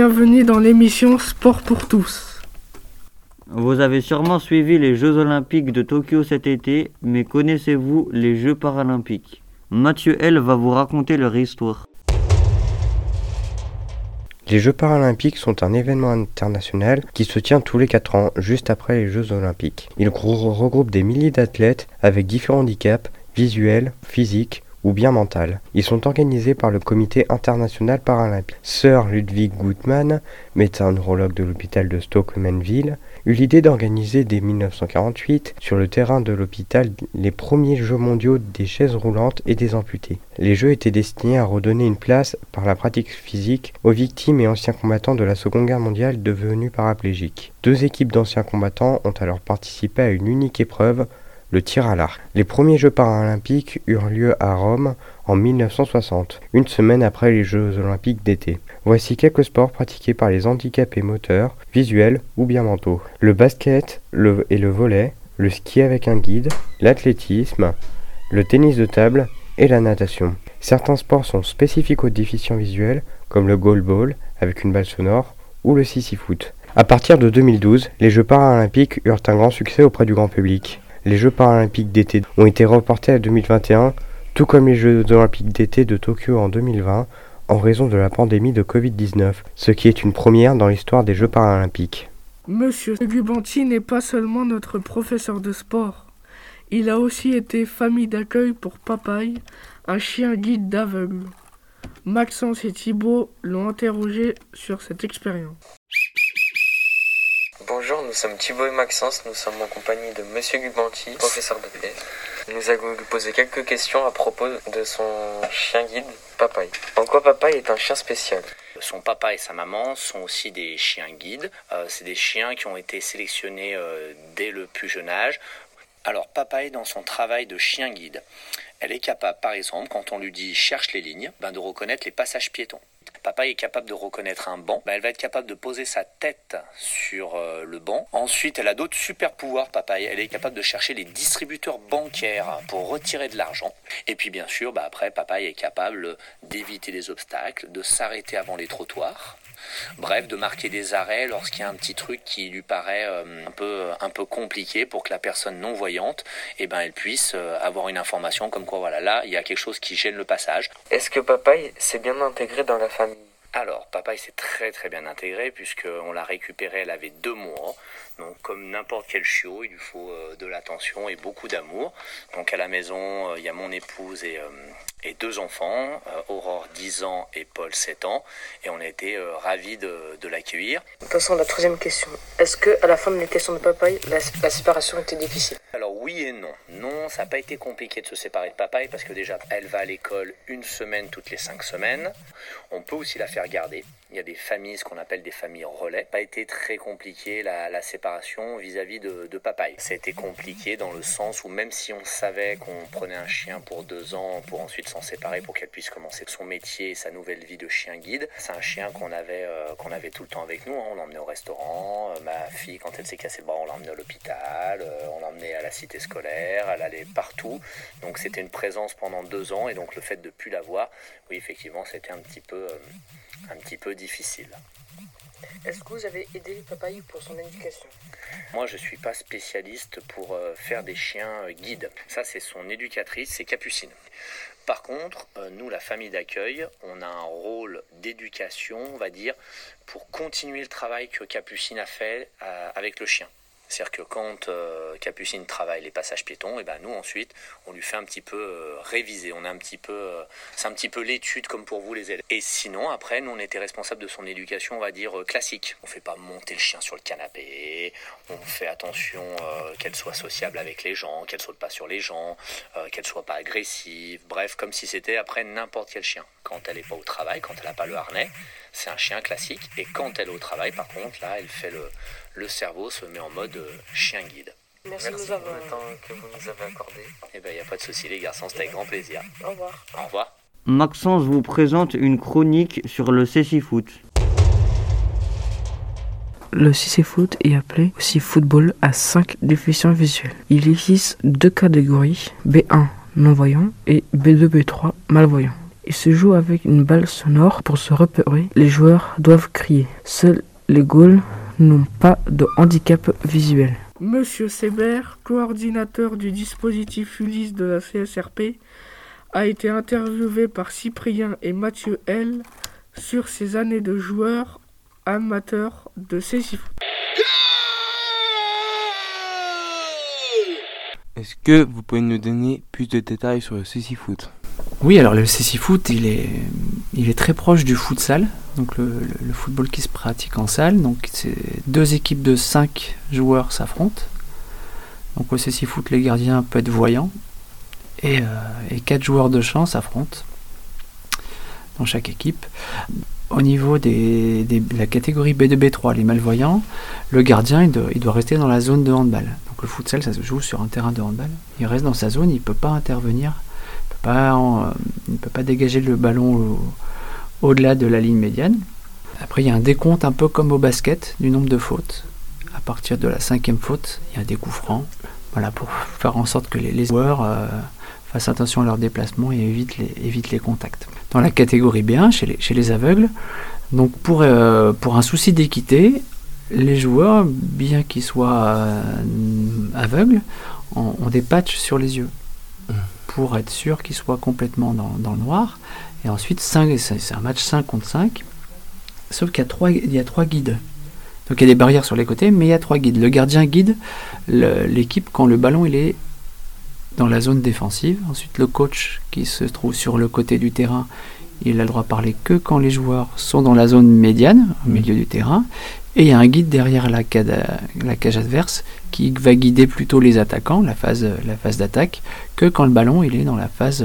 Bienvenue dans l'émission Sport pour tous. Vous avez sûrement suivi les Jeux olympiques de Tokyo cet été, mais connaissez-vous les Jeux paralympiques? Mathieu L va vous raconter leur histoire. Les Jeux paralympiques sont un événement international qui se tient tous les 4 ans, juste après les Jeux olympiques. Il regroupe des milliers d'athlètes avec différents handicaps visuels, physiques ou bien mentaux. Ils sont organisés par le Comité international paralympique. Sir Ludwig Gutmann, médecin neurologue de l'hôpital de Stoke-Manville, eut l'idée d'organiser dès 1948 sur le terrain de l'hôpital les premiers Jeux mondiaux des chaises roulantes et des amputés. Les Jeux étaient destinés à redonner une place par la pratique physique aux victimes et anciens combattants de la Seconde Guerre mondiale devenus paraplégiques. Deux équipes d'anciens combattants ont alors participé à une unique épreuve le tir à l'arc. Les premiers Jeux paralympiques eurent lieu à Rome en 1960, une semaine après les Jeux olympiques d'été. Voici quelques sports pratiqués par les handicapés moteurs, visuels ou bien mentaux. Le basket le et le volet, le ski avec un guide, l'athlétisme, le tennis de table et la natation. Certains sports sont spécifiques aux déficients visuels, comme le goalball avec une balle sonore ou le sissy-foot. À partir de 2012, les Jeux paralympiques eurent un grand succès auprès du grand public. Les Jeux paralympiques d'été ont été reportés à 2021, tout comme les Jeux olympiques d'été de Tokyo en 2020, en raison de la pandémie de Covid-19, ce qui est une première dans l'histoire des Jeux paralympiques. Monsieur Gubanti n'est pas seulement notre professeur de sport. Il a aussi été famille d'accueil pour Papaye, un chien guide d'aveugle. Maxence et Thibault l'ont interrogé sur cette expérience. Bonjour, nous sommes Thibaut et Maxence, nous sommes en compagnie de Monsieur Gubanti, professeur de paix. Nous allons lui poser quelques questions à propos de son chien guide, Papaye. En quoi Papaye est un chien spécial? Son papa et sa maman sont aussi des chiens guides. Euh, c'est des chiens qui ont été sélectionnés euh, dès le plus jeune âge. Alors Papaye, dans son travail de chien guide, elle est capable, par exemple, quand on lui dit cherche les lignes, ben, de reconnaître les passages piétons. Papa est capable de reconnaître un banc, ben, elle va être capable de poser sa tête sur euh, le banc. Ensuite, elle a d'autres super pouvoirs, papa. Elle est capable de chercher les distributeurs bancaires pour retirer de l'argent. Et puis, bien sûr, ben, après, papa est capable d'éviter les obstacles, de s'arrêter avant les trottoirs. Bref, de marquer des arrêts lorsqu'il y a un petit truc qui lui paraît euh, un peu un peu compliqué pour que la personne non voyante, eh ben, elle puisse euh, avoir une information comme quoi voilà là il y a quelque chose qui gêne le passage. Est-ce que Papaye s'est bien intégré dans la famille? Alors, papa, il s'est très très bien intégré puisqu'on l'a récupéré, elle avait deux mois. Donc, comme n'importe quel chiot, il lui faut euh, de l'attention et beaucoup d'amour. Donc, à la maison, il y a mon épouse et, et deux enfants, euh, Aurore 10 ans et Paul 7 ans, et on a été euh, ravis de, de l'accueillir. Passons à la troisième question. Est-ce que à la fin de l'éducation de Papaye, la, la, séparation était difficile? Alors oui et non. Non, ça n'a pas été compliqué de se séparer de Papaye parce que déjà, elle va à l'école une semaine toutes les cinq semaines. On peut aussi la faire garder. Il y a des familles, ce qu'on appelle des familles relais. Pas été très compliqué la, séparation vis-à-vis de, Papaye. Ça a été compliqué dans le sens où même si on savait qu'on prenait un chien pour deux ans pour ensuite s'en séparer pour qu'elle puisse commencer son métier et sa nouvelle vie de chien guide, c'est un chien qu'on avait, euh, qu'on avait tout le temps avec nous. Hein. On l'emmenait au restaurant. Euh, ma fille, quand elle s'est cassé le bras, on l'emmenait à l'hôpital. Euh, on l'emmenait à la cité scolaire. Elle allait partout. Donc c'était une présence pendant deux ans et donc le fait de ne plus la voir, oui effectivement c'était un petit peu un petit peu difficile. Est-ce que vous avez aidé Papaye pour son éducation? Moi, je ne suis pas spécialiste pour euh, faire des chiens euh, guides. Ça, c'est son éducatrice, c'est Capucine. Par contre, euh, nous, la famille d'accueil, on a un rôle d'éducation, on va dire, pour continuer le travail que Capucine a fait avec le chien. C'est-à-dire que quand euh, Capucine travaille les passages piétons, et ben nous ensuite on lui fait un petit peu euh, réviser. On a un petit peu, euh, c'est un petit peu l'étude comme pour vous les élèves. Et sinon après nous on était responsable de son éducation, on va dire classique. On fait pas monter le chien sur le canapé. On fait attention qu'elle soit sociable avec les gens, qu'elle saute pas sur les gens, qu'elle soit pas agressive. Bref, comme si c'était après n'importe quel chien. Quand elle est pas au travail, quand elle a pas le harnais, c'est un chien classique. Et quand elle est au travail, par contre, là, elle fait le, le cerveau se met en mode euh, chien guide. Merci, Merci pour le temps que vous nous avez accordé. Eh bien, il n'y a pas de souci, les garçons, c'était avec grand plaisir. Au revoir. Au revoir. Maxence vous présente une chronique sur le foot. Le foot est appelé aussi football à 5 déficients visuels. Il existe deux catégories, B1 non-voyant et B2-B3 malvoyant. Il se joue avec une balle sonore. Pour se repérer, les joueurs doivent crier. Seuls les goals n'ont pas de handicap visuel. Monsieur Seber, coordinateur du dispositif Ulysse de la CSRP, a été interviewé par Cyprien et Mathieu L sur ses années de joueur amateur de Cécifoot. Est-ce que vous pouvez nous donner plus de détails sur le Foot? Oui, alors le Foot, il est, il est très proche du futsal, donc le, football qui se pratique en salle. Donc deux équipes de cinq joueurs s'affrontent. Donc au Foot, les gardiens peuvent être voyants et, euh, et quatre joueurs de champ s'affrontent dans chaque équipe. Au niveau de la catégorie B2-B3, les malvoyants, le gardien il doit, rester dans la zone de handball le futsal, ça se joue sur un terrain de handball. Il reste dans sa zone, il ne peut pas intervenir, il ne peut, pas euh, peut pas dégager le ballon au-delà de la ligne médiane. Après, il y a un décompte un peu comme au basket du nombre de fautes. À partir de la cinquième faute, il y a des coups. Voilà, pour faire en sorte que les, joueurs euh, fassent attention à leur déplacement et évitent les, contacts. Dans la catégorie B1, chez les, aveugles, donc pour, euh, pour un souci d'équité, les joueurs, bien qu'ils soient aveugles, ont, des patchs sur les yeux. Pour être sûr qu'ils soient complètement dans, le noir. Et ensuite, c'est un match 5 contre 5, sauf qu'il y, a trois, guides. Donc il y a des barrières sur les côtés, mais il y a trois guides. Le gardien guide l'équipe quand le ballon est dans la zone défensive. Ensuite, le coach qui se trouve sur le côté du terrain, il a le droit de parler que quand les joueurs sont dans la zone médiane, au milieu du terrain. Et il y a un guide derrière la, la cage adverse qui va guider plutôt les attaquants, la phase, la phase d'attaque, que quand le ballon il est dans la phase,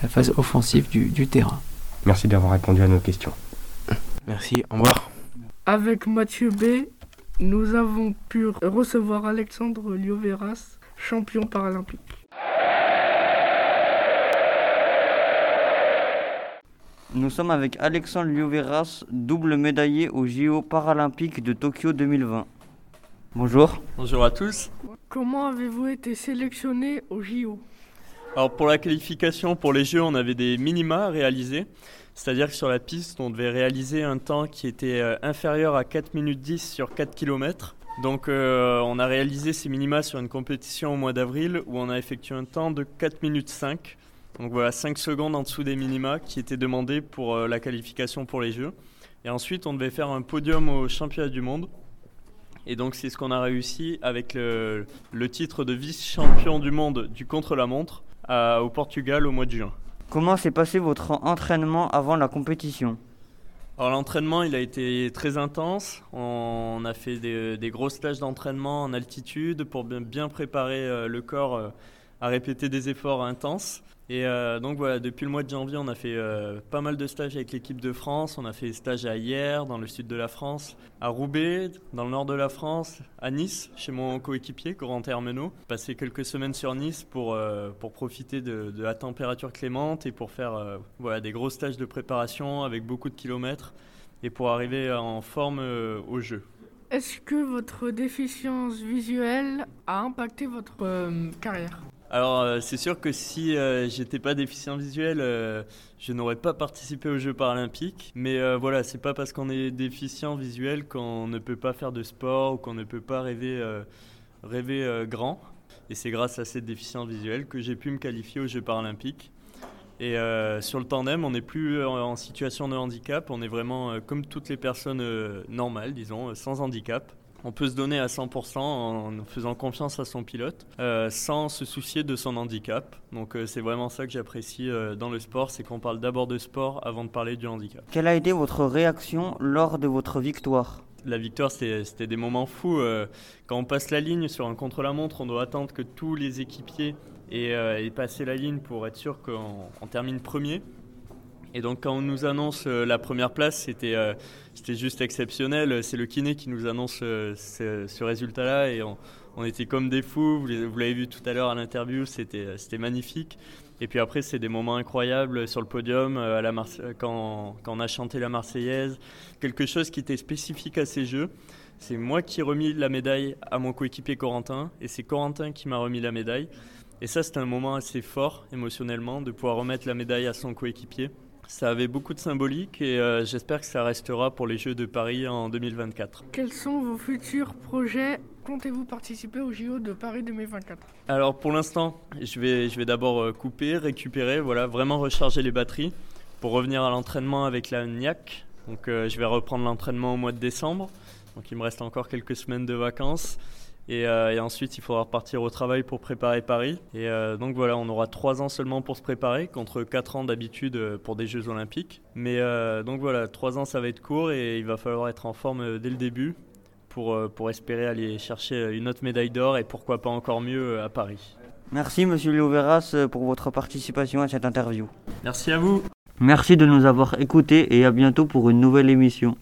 la phase offensive du, du terrain. Merci d'avoir répondu à nos questions. Merci, au revoir. Avec Mathieu B, nous avons pu recevoir Alexandre Lioveras, champion paralympique. Nous sommes avec Alexandre Lioveras, double médaillé aux JO paralympiques de Tokyo 2020. Bonjour. Bonjour à tous. Comment avez-vous été sélectionné aux JO Alors pour la qualification pour les Jeux, on avait des minima à réaliser. C'est-à-dire que sur la piste, on devait réaliser un temps qui était euh, inférieur à 4 minutes 10 sur 4 km. Donc euh, on a réalisé ces minima sur une compétition au mois d'avril où on a effectué un temps de 4 minutes 5. Donc voilà, 5 secondes en dessous des minima qui étaient demandés pour euh, la qualification pour les Jeux. Et ensuite, on devait faire un podium au championnat du monde. Et donc, c'est ce qu'on a réussi avec le, titre de vice-champion du monde du contre-la-montre au Portugal au mois de juin. Comment s'est passé votre entraînement avant la compétition? Alors l'entraînement, il a été très intense. On a fait des, des gros stages d'entraînement en altitude pour bien, préparer euh, le corps euh, à répéter des efforts intenses. Et euh, donc voilà, depuis le mois de janvier, on a fait euh, pas mal de stages avec l'équipe de France. On a fait des stages à Hier, dans le sud de la France, à Roubaix, dans le nord de la France, à Nice, chez mon coéquipier, Corentin Hermenot. Passé quelques semaines sur Nice pour, euh, pour profiter de, de, la température clémente et pour faire voilà, des gros stages de préparation avec beaucoup de kilomètres et pour arriver en forme au jeu. Est-ce que votre déficience visuelle a impacté votre carrière? Alors, euh, c'est sûr que si euh, j'étais pas déficient visuel, euh, je n'aurais pas participé aux Jeux paralympiques. Mais voilà, c'est pas parce qu'on est déficient visuel qu'on ne peut pas faire de sport ou qu'on ne peut pas rêver, rêver grand. Et c'est grâce à cette déficience visuelle que j'ai pu me qualifier aux Jeux paralympiques. Et sur le tandem, on n'est plus en, situation de handicap, on est vraiment comme toutes les personnes normales, disons, sans handicap on peut se donner à 100% en faisant confiance à son pilote, euh, sans se soucier de son handicap. Donc euh, c'est vraiment ça que j'apprécie euh, dans le sport, c'est qu'on parle d'abord de sport avant de parler du handicap. Quelle a été votre réaction lors de votre victoire? La victoire, c'était des moments fous. quand on passe la ligne sur un contre-la-montre, on doit attendre que tous les équipiers aient, passé la ligne pour être sûr qu'on termine premier. Et donc quand on nous annonce euh, la première place, c'était euh, c'était juste exceptionnel. C'est le kiné qui nous annonce euh, ce, résultat-là et on, était comme des fous. Vous l'avez vu tout à l'heure à l'interview, c'était magnifique. Et puis après, c'est des moments incroyables sur le podium, à la quand, quand, on a chanté la Marseillaise. Quelque chose qui était spécifique à ces Jeux. C'est moi qui ai remis la médaille à mon coéquipier Corentin et c'est Corentin qui m'a remis la médaille. Et ça, c'était un moment assez fort émotionnellement de pouvoir remettre la médaille à son coéquipier. Ça avait beaucoup de symbolique et euh, j'espère que ça restera pour les Jeux de Paris en 2024. Quels sont vos futurs projets? Comptez-vous participer aux JO de Paris 2024 Alors pour l'instant, je vais, je vais d'abord euh, couper, récupérer, voilà, vraiment recharger les batteries pour revenir à l'entraînement avec la NIAC. Donc euh, je vais reprendre l'entraînement au mois de décembre. Donc il me reste encore quelques semaines de vacances. Et, euh, et, ensuite, il faudra repartir au travail pour préparer Paris. Et euh, donc voilà, on aura trois ans seulement pour se préparer, contre quatre ans d'habitude euh, pour des Jeux Olympiques. Mais euh, donc voilà, trois ans, ça va être court et il va falloir être en forme dès le début pour, pour espérer aller chercher une autre médaille d'or et pourquoi pas encore mieux à Paris. Merci Monsieur Léo Verras pour votre participation à cette interview. Merci à vous. Merci de nous avoir écoutés et à bientôt pour une nouvelle émission.